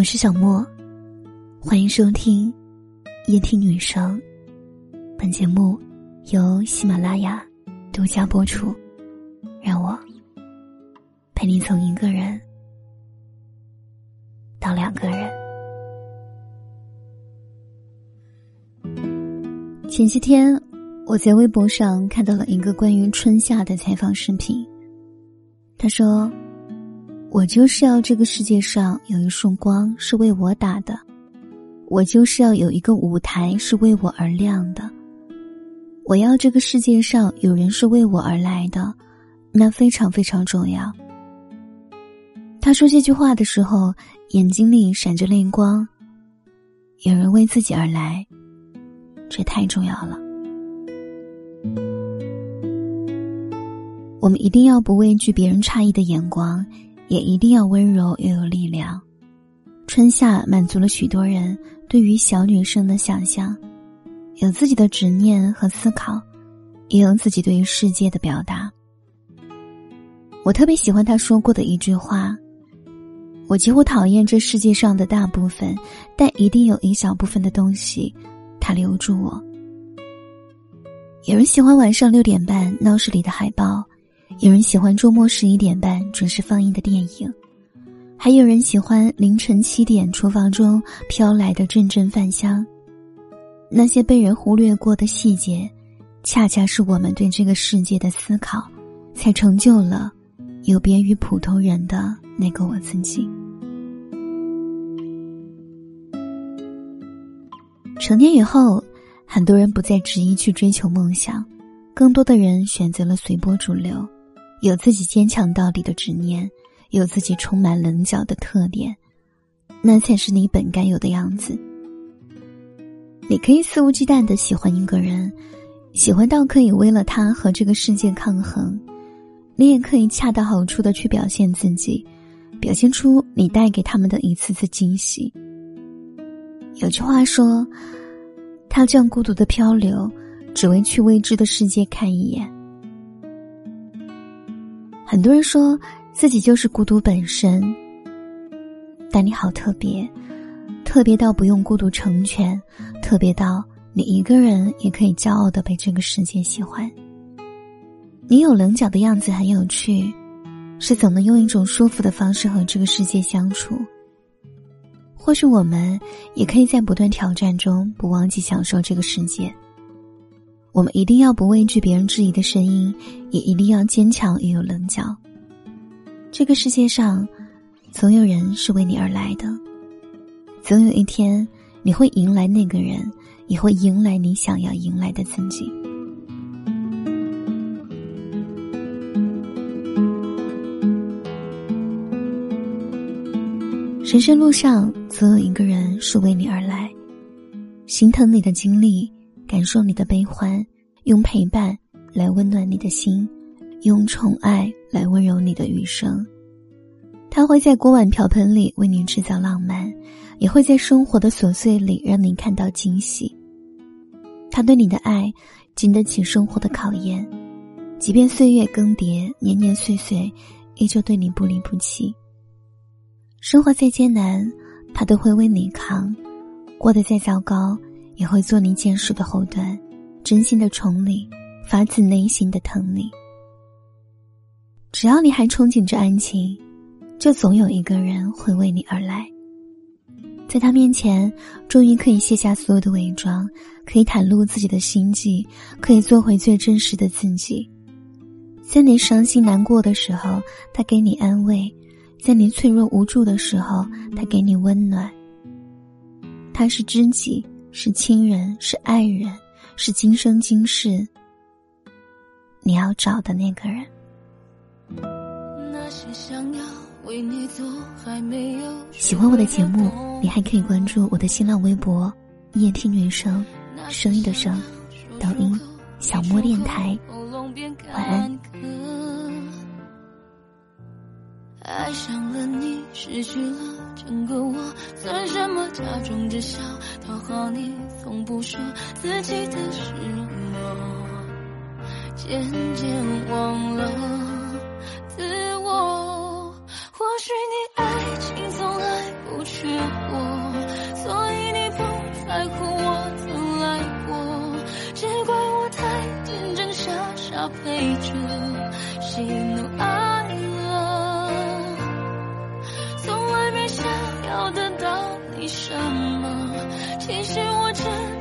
我是小莫，欢迎收听夜听女生。本节目由喜马拉雅独家播出。让我陪你从一个人到两个人。前些天，我在微博上看到了一个关于春夏的采访视频。他说：“我就是要这个世界上有一束光是为我打的，我就是要有一个舞台是为我而亮的，我要这个世界上有人是为我而来的，那非常非常重要。”他说这句话的时候，眼睛里闪着泪光。有人为自己而来。这太重要了。我们一定要不畏惧别人诧异的眼光，也一定要温柔又有力量。春夏满足了许多人对于小女生的想象，有自己的执念和思考，也有自己对于世界的表达。我特别喜欢他说过的一句话：“我几乎讨厌这世界上的大部分，但一定有一小部分的东西。”他留住我。有人喜欢晚上六点半闹市里的海报，有人喜欢周末十一点半准时放映的电影，还有人喜欢凌晨七点厨房中飘来的阵阵饭香。那些被人忽略过的细节，恰恰是我们对这个世界的思考，才成就了有别于普通人的那个我自己。成年以后，很多人不再执意去追求梦想，更多的人选择了随波逐流，有自己坚强到底的执念，有自己充满棱角的特点，那才是你本该有的样子。你可以肆无忌惮的喜欢一个人，喜欢到可以为了他和这个世界抗衡；你也可以恰到好处的去表现自己，表现出你带给他们的一次次惊喜。有句话说：“他这样孤独的漂流，只为去未知的世界看一眼。”很多人说自己就是孤独本身，但你好特别，特别到不用孤独成全，特别到你一个人也可以骄傲的被这个世界喜欢。你有棱角的样子很有趣，是总能用一种舒服的方式和这个世界相处。或许我们也可以在不断挑战中不忘记享受这个世界。我们一定要不畏惧别人质疑的声音，也一定要坚强也有棱角。这个世界上，总有人是为你而来的，总有一天你会迎来那个人，也会迎来你想要迎来的自己。人生路上，总有一个人是为你而来，心疼你的经历，感受你的悲欢，用陪伴来温暖你的心，用宠爱来温柔你的余生。他会在锅碗瓢盆里为你制造浪漫，也会在生活的琐碎里让你看到惊喜。他对你的爱，经得起生活的考验，即便岁月更迭，年年岁岁，依旧对你不离不弃。生活再艰难，他都会为你扛；过得再糟糕，也会做你坚实的后盾，真心的宠你，发自内心的疼你。只要你还憧憬着爱情，就总有一个人会为你而来。在他面前，终于可以卸下所有的伪装，可以袒露自己的心迹，可以做回最真实的自己。在你伤心难过的时候，他给你安慰。在你脆弱无助的时候，他给你温暖。他是知己，是亲人，是爱人，是今生今世你要找的那个人。喜欢我的节目，你还可以关注我的新浪微博“夜听女生”，声音的声，抖音小莫电台。晚安。爱上了你，失去了整个我，算什么？假装着笑，讨好你，从不说自己的失落，渐渐忘了自我。或许你爱情从来不。缺过，所以你不在乎我曾来过，只怪我太天真傻傻陪着，喜怒哀乐，什么，其实我真。